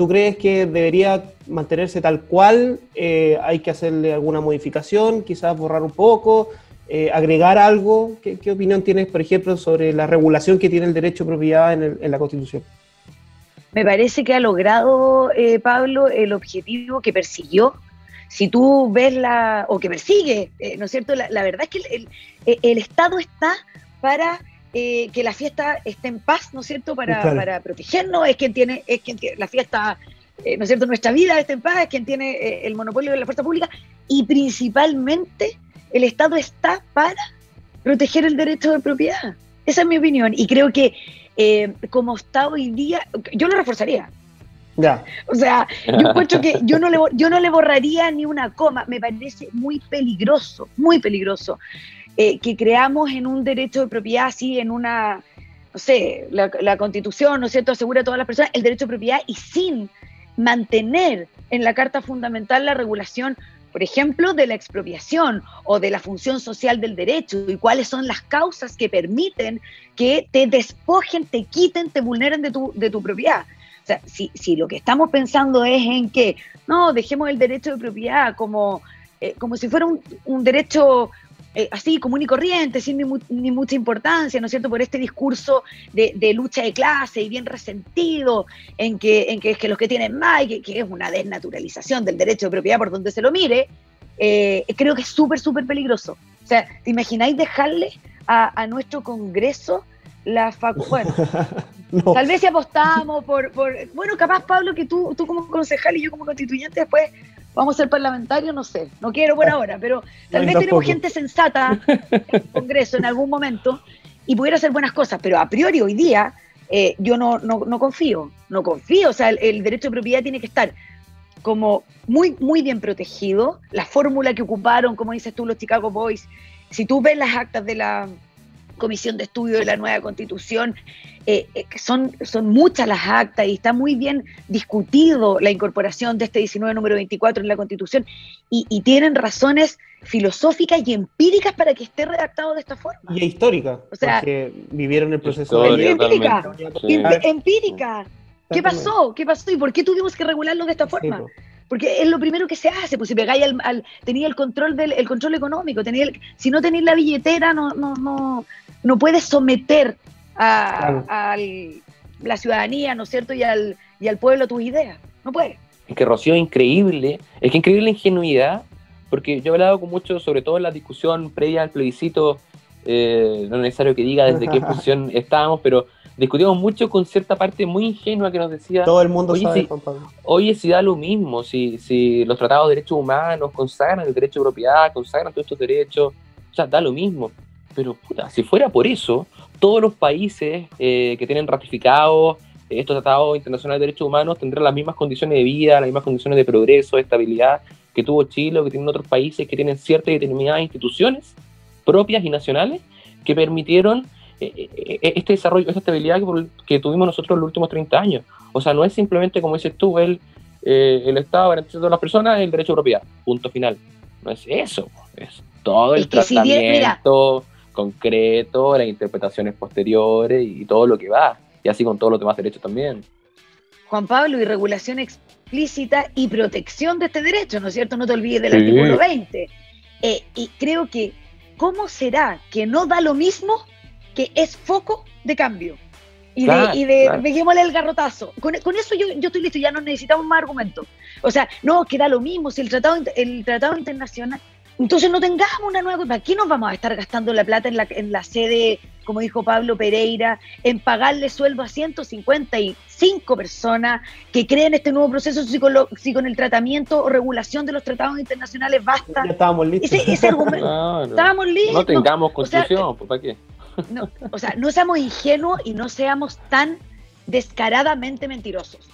¿Tú crees que debería mantenerse tal cual? Eh, ¿Hay que hacerle alguna modificación? Quizás borrar un poco. Eh, agregar algo? ¿Qué, opinión tienes, por ejemplo, sobre la regulación que tiene el derecho de propiedad en, la Constitución? Me parece que ha logrado, eh, Pablo, el objetivo que persiguió. Si tú ves la, o que persigue, eh, ¿no es cierto? La, verdad es que el, Estado está para que la fiesta esté en paz, ¿no es cierto? Para, para protegernos, es quien tiene, es quien tiene la fiesta, ¿no es cierto? Nuestra vida está en paz, es quien tiene el monopolio de la fuerza pública y principalmente el Estado está para proteger el derecho de propiedad. Esa es mi opinión. Y creo que eh, como está hoy día, yo lo reforzaría. Ya. O sea, yo encuentro que yo no, le, yo no le borraría ni una coma. Me parece muy peligroso, muy peligroso eh, que creamos en un derecho de propiedad así, en una, no sé, la, constitución, ¿no es cierto?, asegura a todas las personas el derecho de propiedad y sin mantener en la Carta Fundamental la regulación por ejemplo, de la expropiación o de la función social del derecho y cuáles son las causas que permiten que te despojen, te quiten, te vulneren de tu, de tu propiedad. O sea, si, si lo que estamos pensando es en que, no, dejemos el derecho de propiedad como, eh, como si fuera un, un derecho eh, así común y corriente, sin ni, mucha importancia, ¿no es cierto?, por este discurso de, lucha de clase y bien resentido, en que, en que es que los que tienen más, que, es una desnaturalización del derecho de propiedad por donde se lo mire, eh, creo que es súper, súper peligroso. O sea, ¿te imagináis dejarle a, nuestro Congreso la facultad? *laughs* Bueno, tal vez si apostamos por, por, Bueno, capaz, Pablo, que tú, tú como concejal y yo como constituyente después vamos a ser parlamentarios, no sé, no quiero por ahora, pero tal vez tenemos gente sensata en el *laughs* Congreso en algún momento y pudiera hacer buenas cosas, pero a priori hoy día eh, yo no, no, confío, no confío, o sea, el, derecho de propiedad tiene que estar como muy, muy bien protegido, la fórmula que ocuparon, como dices tú, los Chicago Boys, si tú ves las actas de la comisión de estudio de la nueva constitución, eh, eh, son, son muchas las actas y está muy bien discutido la incorporación de este 19 número 24 en la constitución y, tienen razones filosóficas y empíricas para que esté redactado de esta forma. Y histórica, o sea, porque vivieron el proceso de empírica. Empírica. ¿Qué pasó? ¿Qué pasó? ¿Y por qué tuvimos que regularlo de esta forma? Porque es lo primero que se hace, pues si pegáis al, tenía el control del el control económico, tenía si no tenéis la billetera, no, no, no, no puedes someter a, la ciudadanía, ¿no es cierto? Y al, y al pueblo tus ideas. No puede. Es que Rocío es increíble, es que increíble la ingenuidad, porque yo he hablado con muchos, sobre todo en la discusión previa al plebiscito, eh, no es necesario que diga desde qué *laughs* posición estábamos, pero discutimos mucho con cierta parte muy ingenua que nos decía. Todo el mundo oye, sabe, si, Oye, si da lo mismo, si, si los tratados de derechos humanos consagran el derecho de propiedad, consagran todos estos derechos, o sea, da lo mismo. Pero puta, si fuera por eso, todos los países eh, que tienen ratificados estos tratados internacionales de derechos humanos tendrán las mismas condiciones de vida, las mismas condiciones de progreso, de estabilidad que tuvo Chile o que tienen otros países que tienen ciertas y determinadas instituciones propias y nacionales que permitieron eh, eh, este desarrollo, esta estabilidad que, tuvimos nosotros en los últimos 30 años. O sea, no es simplemente, como dices tú, el eh, el Estado garantiza a todas las personas el derecho de propiedad. Punto final. No es eso, es todo el Es que si bien- tratamiento concreto, las interpretaciones posteriores y todo lo que va. Y así con todos los demás derechos también. Juan Pablo, y regulación explícita y protección de este derecho, ¿no es cierto? No te olvides del Sí. artículo 20. Eh, y creo que, ¿cómo será que no da lo mismo que es foco de cambio? Y Claro, de, y de claro. el garrotazo. Con, con eso yo, yo estoy listo, ya no necesitamos más argumentos. O sea, no, que da lo mismo, si el tratado, el tratado internacional. Entonces no tengamos una nueva. ¿Para qué nos vamos a estar gastando la plata en la, en la sede, como dijo Pablo Pereira, en pagarle sueldo a 155 personas que creen este nuevo proceso si con, lo- si con el tratamiento o regulación de los tratados internacionales basta? Ya estábamos listos. Ese, ese argumento. *laughs* Claro. Estábamos listos. No tengamos o sea, constitución, pues, ¿para qué? *laughs* no, o sea, no seamos ingenuos y no seamos tan descaradamente mentirosos.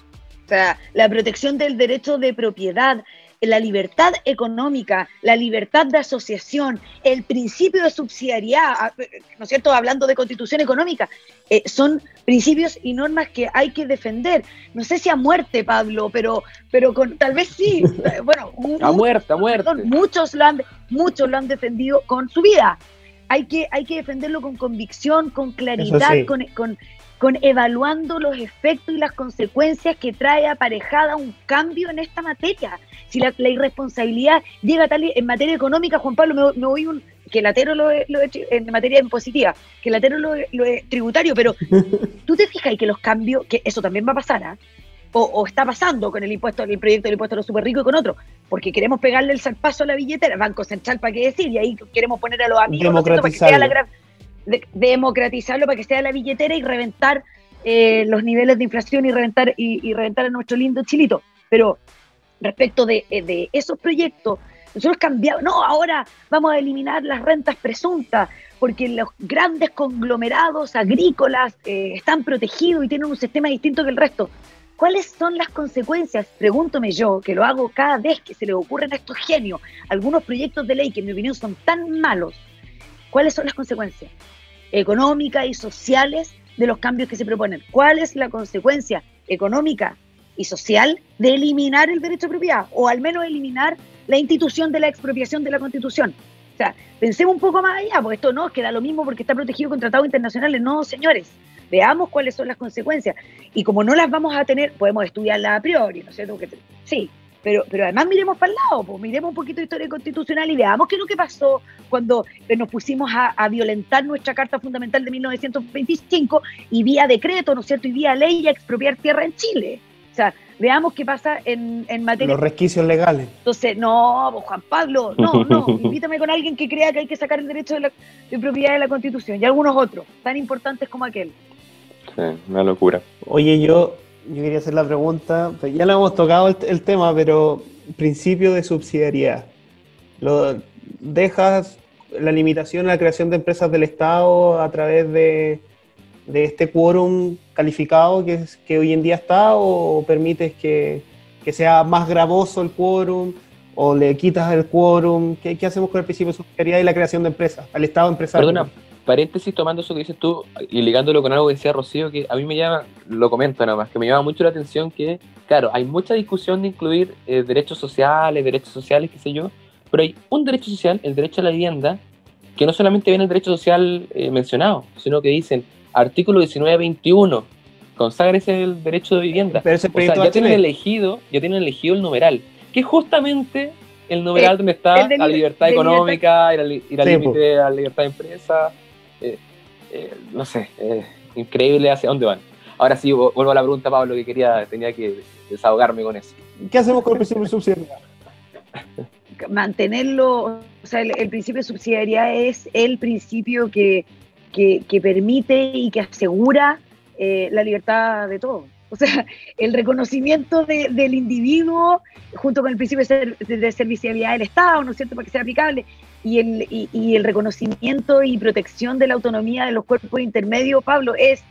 O sea, la protección del derecho de propiedad, la libertad económica, la libertad de asociación, el principio de subsidiariedad, ¿no es cierto? Hablando de constitución económica, eh, son principios y normas que hay que defender. No sé si a muerte, Pablo, pero, pero con, tal vez sí. *laughs* Eh, Bueno, un- A muerte, a muerte. Perdón, muchos lo han, muchos lo han defendido con su vida. Hay que, hay que defenderlo con convicción, con claridad, sí. con, con, con evaluando los efectos y las consecuencias que trae aparejada un cambio en esta materia. Si la, la irresponsabilidad llega tal en materia económica, Juan Pablo, me, me voy un que latero lo, lo en materia impositiva, que latero lo, lo tributario, pero *laughs* tú te fijas y que los cambios, que eso también va a pasar, ¿ah? o, o está pasando con el impuesto, el proyecto del impuesto a los super ricos y con otro, porque queremos pegarle el zarpazo a la billetera, Banco Central, ¿para qué decir? Y ahí queremos poner a los amigos, ¿no para que sea la gra- de- democratizarlo, para que sea la billetera y reventar eh, los niveles de inflación y reventar, y, reventar a nuestro lindo chilito. Pero respecto de, eh, de esos proyectos, nosotros cambiamos, no, ahora vamos a eliminar las rentas presuntas, porque los grandes conglomerados agrícolas eh, están protegidos y tienen un sistema distinto que el resto. ¿Cuáles son las consecuencias? Pregúntome yo, que lo hago cada vez que se le ocurren a estos genios algunos proyectos de ley que en mi opinión son tan malos. ¿Cuáles son las consecuencias económicas y sociales de los cambios que se proponen? ¿Cuál es la consecuencia económica y social de eliminar el derecho de propiedad o al menos eliminar la institución de la expropiación de la Constitución? O sea, pensemos un poco más allá, porque esto no queda lo mismo porque está protegido con tratados internacionales. No, señores, veamos cuáles son las consecuencias. Y como no las vamos a tener, podemos estudiarlas a priori, ¿no es cierto? Sí, pero, pero además miremos para el lado, pues, miremos un poquito de historia constitucional y veamos qué es lo que pasó cuando eh, nos pusimos a, a violentar nuestra Carta Fundamental de 1925 y vía decreto, ¿no es cierto? Y vía ley a expropiar tierra en Chile. O sea, veamos qué pasa en, en materia Los resquicios legales. entonces, no, pues, Juan Pablo, no, no, *laughs* invítame con alguien que crea que hay que sacar el derecho de, la, de propiedad de la Constitución y algunos otros, tan importantes como aquel. Sí, una locura. Oye, yo, yo quería hacer la pregunta, pues ya le hemos tocado el, tema, pero principio de subsidiariedad. Lo, ¿Dejas la limitación a la creación de empresas del Estado a través de, de este quórum calificado que, es- que hoy en día está o permites que, sea más gravoso el quórum o le quitas el quórum? ¿Qué, qué hacemos con el principio de subsidiariedad y la creación de empresas, al Estado empresario? Perdona, paréntesis tomando eso que dices tú y ligándolo con algo que decía Rocío, que a mí me llama, lo comento nada más, que me llama mucho la atención que, claro, hay mucha discusión de incluir eh, derechos sociales, derechos sociales, qué sé yo, pero hay un derecho social, el derecho a la vivienda, que no solamente viene el derecho social eh, mencionado, sino que dicen artículo 19-21, conságrese el derecho de vivienda. Pero ese O sea, ya tienen elegido, ya tienen elegido el numeral, que es justamente el numeral El- donde está la li- libertad económica y la libertad de empresa. Eh, no sé, eh, increíble hacia dónde van. Ahora sí, vu- vuelvo a la pregunta, Pablo, que quería, tenía que desahogarme con eso. ¿Qué hacemos con el principio de subsidiariedad? *laughs* Mantenerlo, o sea, el, el principio de subsidiariedad es el principio que, que, que permite y que asegura eh, la libertad de todos. O sea, el reconocimiento de- del individuo junto con el principio de, ser- de servicialidad del Estado, ¿no es cierto?, para que sea aplicable, y el, y, el reconocimiento y protección de la autonomía de los cuerpos intermedios, Pablo, es,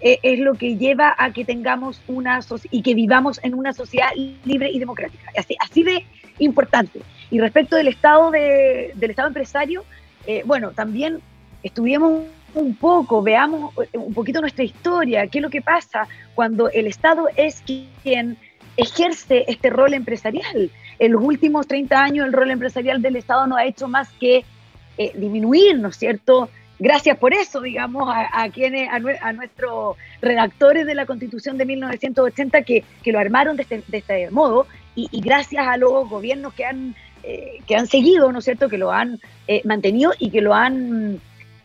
es, es lo que lleva a que tengamos una y que vivamos en una sociedad libre y democrática. Así, así de importante. Y respecto del Estado, de, del estado empresario, eh, bueno, también estudiemos un poco, veamos eh, un poquito nuestra historia, qué es lo que pasa cuando el Estado es quien ejerce este rol empresarial. En los últimos 30 años el rol empresarial del Estado no ha hecho más que eh, disminuir, ¿no es cierto? Gracias por eso, digamos, a, quienes, a, nuestros redactores de la Constitución de 1980 que, que lo armaron de este, de este modo y, y, gracias a los gobiernos que han, eh, que han seguido, ¿no es cierto?, que lo han eh, mantenido y que lo han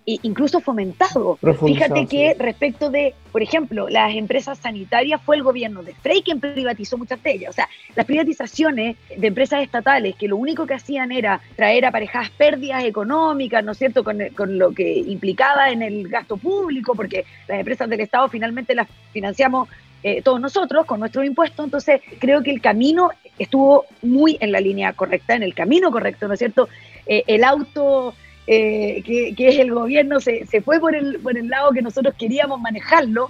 incluso fomentado. Fíjate que respecto de, por ejemplo, las empresas sanitarias, fue el gobierno de Frey quien privatizó muchas de ellas. O sea, las privatizaciones de empresas estatales, que lo único que hacían era traer aparejadas pérdidas económicas, ¿no es cierto?, con, con lo que implicaba en el gasto público, porque las empresas del Estado finalmente las financiamos eh, todos nosotros con nuestros impuestos. Entonces, creo que el camino estuvo muy en la línea correcta, en el camino correcto, ¿no es cierto? Eh, el auto eh, que, es el gobierno, se, se, fue por el, por el lado que nosotros queríamos manejarlo.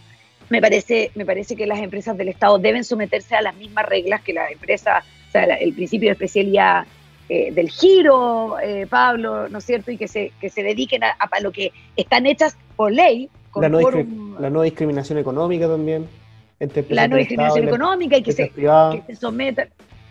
Me parece, me parece que las empresas del Estado deben someterse a las mismas reglas que las empresas, o sea, el principio de especialidad eh, del giro, eh, Pablo, ¿no es cierto? Y que se, que se dediquen a, lo que están hechas por ley. la, no la no discriminación económica también. la no discriminación económica y que se, que se sometan.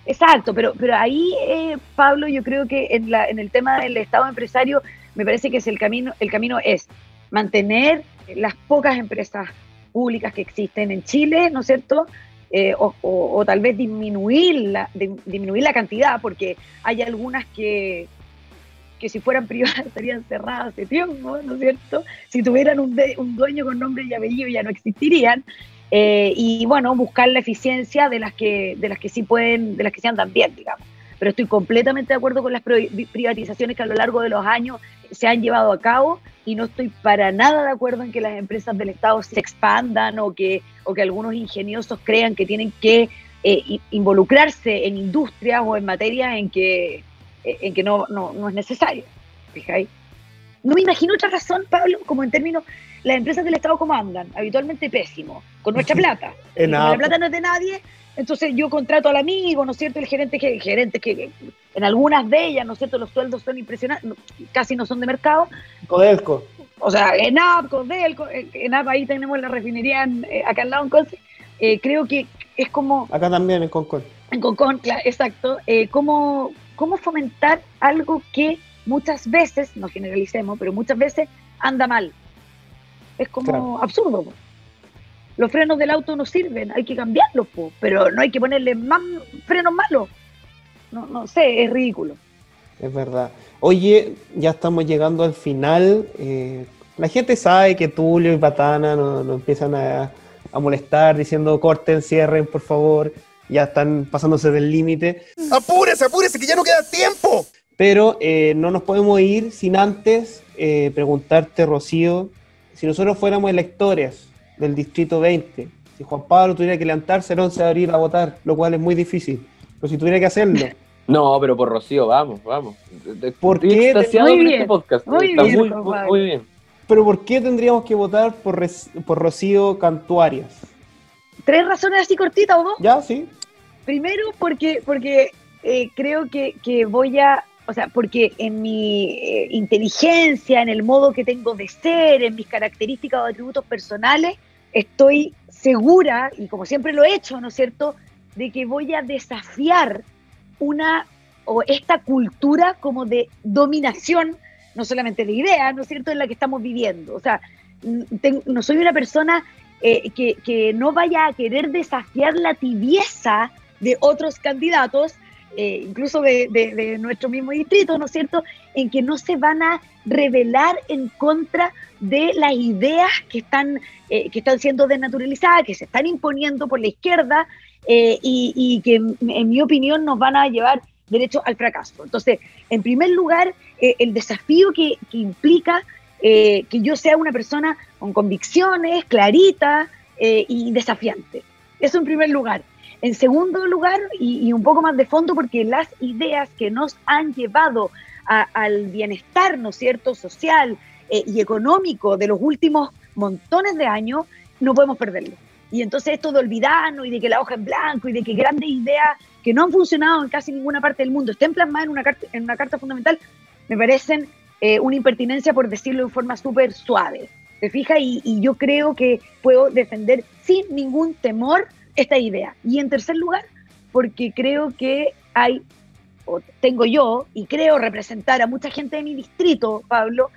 Exacto, pero, pero ahí, eh, Pablo, yo creo que en, la, en el tema del Estado empresario, me parece que es el camino, el camino es mantener las pocas empresas públicas que existen en Chile, ¿no es cierto? Eh, o, tal vez disminuir la, disminuir la cantidad, porque hay algunas que, que si fueran *laughs* privadas estarían cerradas hace tiempo, ¿no es cierto? Si tuvieran un, un dueño con nombre y apellido ya no existirían. Eh, y bueno, buscar la eficiencia de las que, de las que sí pueden, de las que se andan bien, digamos. Pero estoy completamente de acuerdo con las privatizaciones que a lo largo de los años se han llevado a cabo y no estoy para nada de acuerdo en que las empresas del Estado se expandan o que, o que algunos ingeniosos crean que tienen que eh, involucrarse en industrias o en materias en que, eh, en que no, no, no es necesario. ¿Fijáis? No me imagino otra razón, Pablo, como en términos las empresas del Estado cómo andan, habitualmente pésimo, con nuestra *laughs* plata. la plata no es de nadie, entonces yo contrato al amigo, ¿no es cierto? El gerente que, gerente que en algunas de ellas, ¿no es cierto? Los sueldos son impresionantes, casi no son de mercado. Codelco. O sea, ENAP, Codelco, ENAP, ahí tenemos la refinería eh, acá al lado en Conce. Eh, creo que es como... Acá también, en Concon. En Concon, claro, exacto. Eh, cómo, cómo fomentar algo que muchas veces, no generalicemos, pero muchas veces anda mal. Es como absurdo. Los frenos del auto no sirven, hay que cambiarlos, pero no hay que ponerle más frenos malos. No, no sé, es ridículo. Es verdad. Oye, ya estamos llegando al final. Eh, la gente sabe que Tulio y Patana nos, empiezan a, molestar diciendo corten, cierren, por favor. Ya están pasándose del límite. ¡Apúrese, apúrese, que ya no queda tiempo! Pero eh, no nos podemos ir sin antes eh, preguntarte, Rocío, si nosotros fuéramos electores del Distrito 20, si Juan Pablo tuviera que levantarse el 11 de abril a votar, lo cual es muy difícil, pero si tuviera que hacerlo. *laughs* No, pero por Rocío, vamos, vamos. ¿Por qué? Muy bien, este podcast. Muy Está bien, muy, bien. Pero ¿por qué tendríamos que votar por, por Rocío Cantuarias? Tres razones así cortitas, ¿o no? Ya, sí. Primero, porque, porque eh, creo que, que voy a o sea, porque en mi eh, inteligencia, en el modo que tengo de ser, en mis características o atributos personales, estoy segura, y como siempre lo he hecho, ¿no es cierto?, de que voy a desafiar una o esta cultura como de dominación, no solamente de ideas, ¿no es cierto?, en la que estamos viviendo. O sea, no soy una persona eh, que no vaya a querer desafiar la tibieza de otros candidatos, eh, incluso de, nuestro mismo distrito, ¿no es cierto?, en que no se van a revelar en contra de las ideas que están, eh, que están siendo desnaturalizadas, que se están imponiendo por la izquierda eh, y, que, en mi opinión, nos van a llevar derecho al fracaso. Entonces, en primer lugar, el desafío que, que implica que yo sea una persona con convicciones, clarita y desafiante. Eso en primer lugar. En segundo lugar, y, un poco más de fondo, porque las ideas que nos han llevado al bienestar, ¿no cierto?, social eh, y económico de los últimos montones de años, no podemos perderlo. Y entonces esto de olvidarnos y de que la hoja en blanco y de que grandes ideas que no han funcionado en casi ninguna parte del mundo estén plasmadas en una carta, en una carta fundamental, me parecen eh, una impertinencia, por decirlo de forma súper suave. ¿Te fijas? y yo creo que puedo defender sin ningún temor esta idea. Y en tercer lugar, porque creo que hay, o tengo yo, y creo representar a mucha gente de mi distrito, Pablo,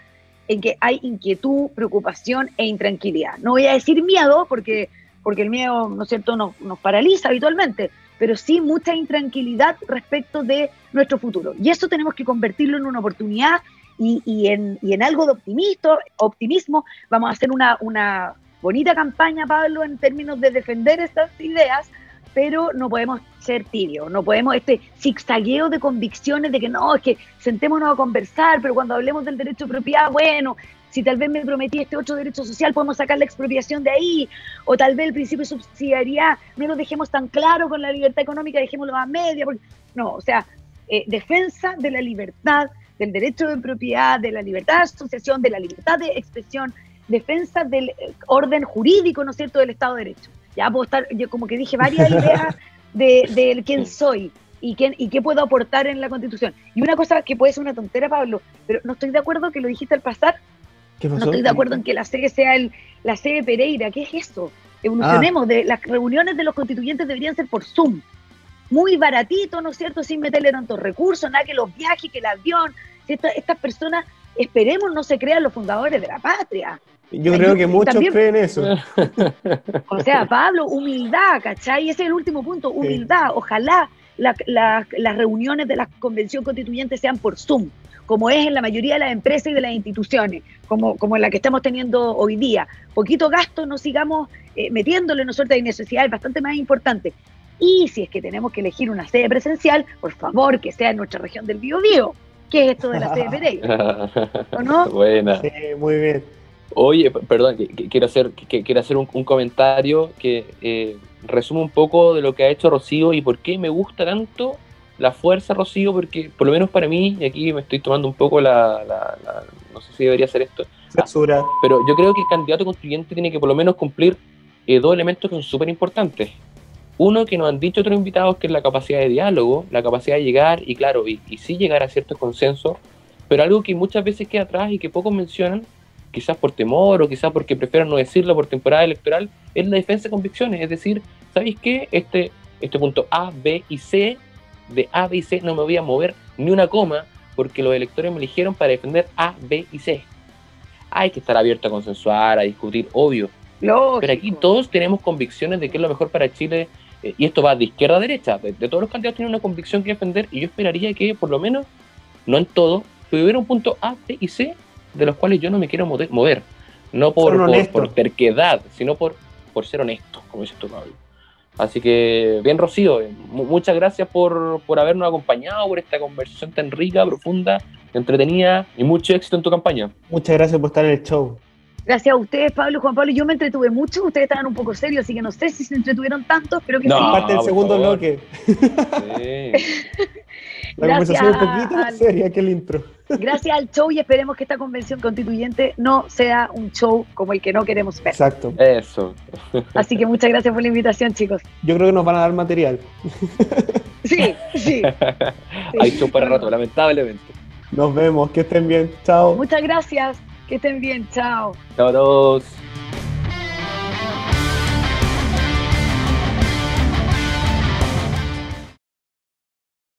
en que hay inquietud, preocupación e intranquilidad. No voy a decir miedo, porque, porque el miedo, ¿no es cierto?, nos, nos paraliza habitualmente, pero sí mucha intranquilidad respecto de nuestro futuro. Y eso tenemos que convertirlo en una oportunidad y, y, en, y en, algo de optimismo, optimismo. Vamos a hacer una, una bonita campaña, Pablo, en términos de defender estas ideas, pero no podemos ser tibios, no podemos este zigzagueo de convicciones de que no, es que sentémonos a conversar, pero cuando hablemos del derecho de propiedad, bueno, si tal vez me prometí este otro derecho social, podemos sacar la expropiación de ahí, o tal vez el principio de subsidiariedad, no lo dejemos tan claro con la libertad económica, dejémoslo a media, porque, no, o sea, eh, defensa de la libertad, del derecho de propiedad, de la libertad de asociación, de la libertad de expresión, defensa del orden jurídico, ¿no es cierto?, del Estado de Derecho. Ya puedo estar, yo como que dije varias *laughs* ideas de, de quién soy y, quién, y qué puedo aportar en la Constitución. Y una cosa que puede ser una tontera, Pablo, pero no estoy de acuerdo que lo dijiste al pasar, no estoy de acuerdo en que la sede sea el, la sede Pereira. ¿Qué es eso? Evolucionemos. Ah. De, las reuniones de los constituyentes deberían ser por Zoom. Muy baratito, ¿no es cierto? Sin meterle tantos recursos, nada que los viajes, que el avión. estas personas, esperemos, no se crean los fundadores de la patria. Yo creo que muchos creen eso. *laughs* O sea, Pablo, humildad, ¿cachai? Ese es el último punto, humildad. Ojalá la, la, las reuniones de la convención constituyente sean por Zoom como es en la mayoría de las empresas y de las instituciones, como, como en la que estamos teniendo hoy día. Poquito gasto, no sigamos eh, metiéndole nosotros hay necesidades bastante más importantes. Y si es que tenemos que elegir una sede presencial, por favor, que sea en nuestra región del Biobío. ¿Qué es esto de la Pereira? *laughs* ¿O no? Buena. Sí, muy bien. Oye, perdón, quiero hacer, quiero hacer un, comentario que eh, resume un poco de lo que ha hecho Rocío y por qué me gusta tanto la fuerza, Rocío, porque por lo menos para mí, y aquí me estoy tomando un poco la, no sé si debería hacer esto, censura. pero yo creo que el candidato constituyente tiene que por lo menos cumplir eh, dos elementos que son súper importantes. Uno que nos han dicho otros invitados, que es la capacidad de diálogo, la capacidad de llegar, y claro, y, y sí llegar a ciertos consensos, pero algo que muchas veces queda atrás y que pocos mencionan, quizás por temor o quizás porque prefieren no decirlo por temporada electoral, es la defensa de convicciones. Es decir, ¿sabéis qué? Este, este punto A, B y C de A, B y C no me voy a mover ni una coma porque los electores me eligieron para defender A, B y C. Hay que estar abierto a consensuar, a discutir, obvio. Pero aquí todos tenemos convicciones de qué es lo mejor para Chile eh, y esto va de izquierda a derecha. De, todos los candidatos tienen una convicción que defender y yo esperaría que por lo menos, no en todo, hubiera un punto A, B y C de los cuales yo no me quiero mover. No por, por, por, terquedad, sino por, por ser honesto, como dices tú, Pablo. Así que, bien, Rocío, eh, muchas gracias por, por habernos acompañado, por esta conversación tan rica, profunda, entretenida y mucho éxito en tu campaña. Muchas gracias por estar en el show. Gracias a ustedes, Pablo, Juan Pablo. Yo me entretuve mucho, ustedes estaban un poco serios, así que no sé si se entretuvieron tanto, pero que no, sí. parte del segundo bloque. Sí. La gracias conversación un poquito más seria que el intro. Gracias al show y esperemos que esta convención constituyente no sea un show como el que no queremos ver. Exacto. Eso. Así que muchas gracias por la invitación, chicos. Yo creo que nos van a dar material. Sí, sí. Hay show para rato, lamentablemente. Nos vemos, que estén bien. Chao. Muchas gracias. Que estén bien. Chao. Chao a todos.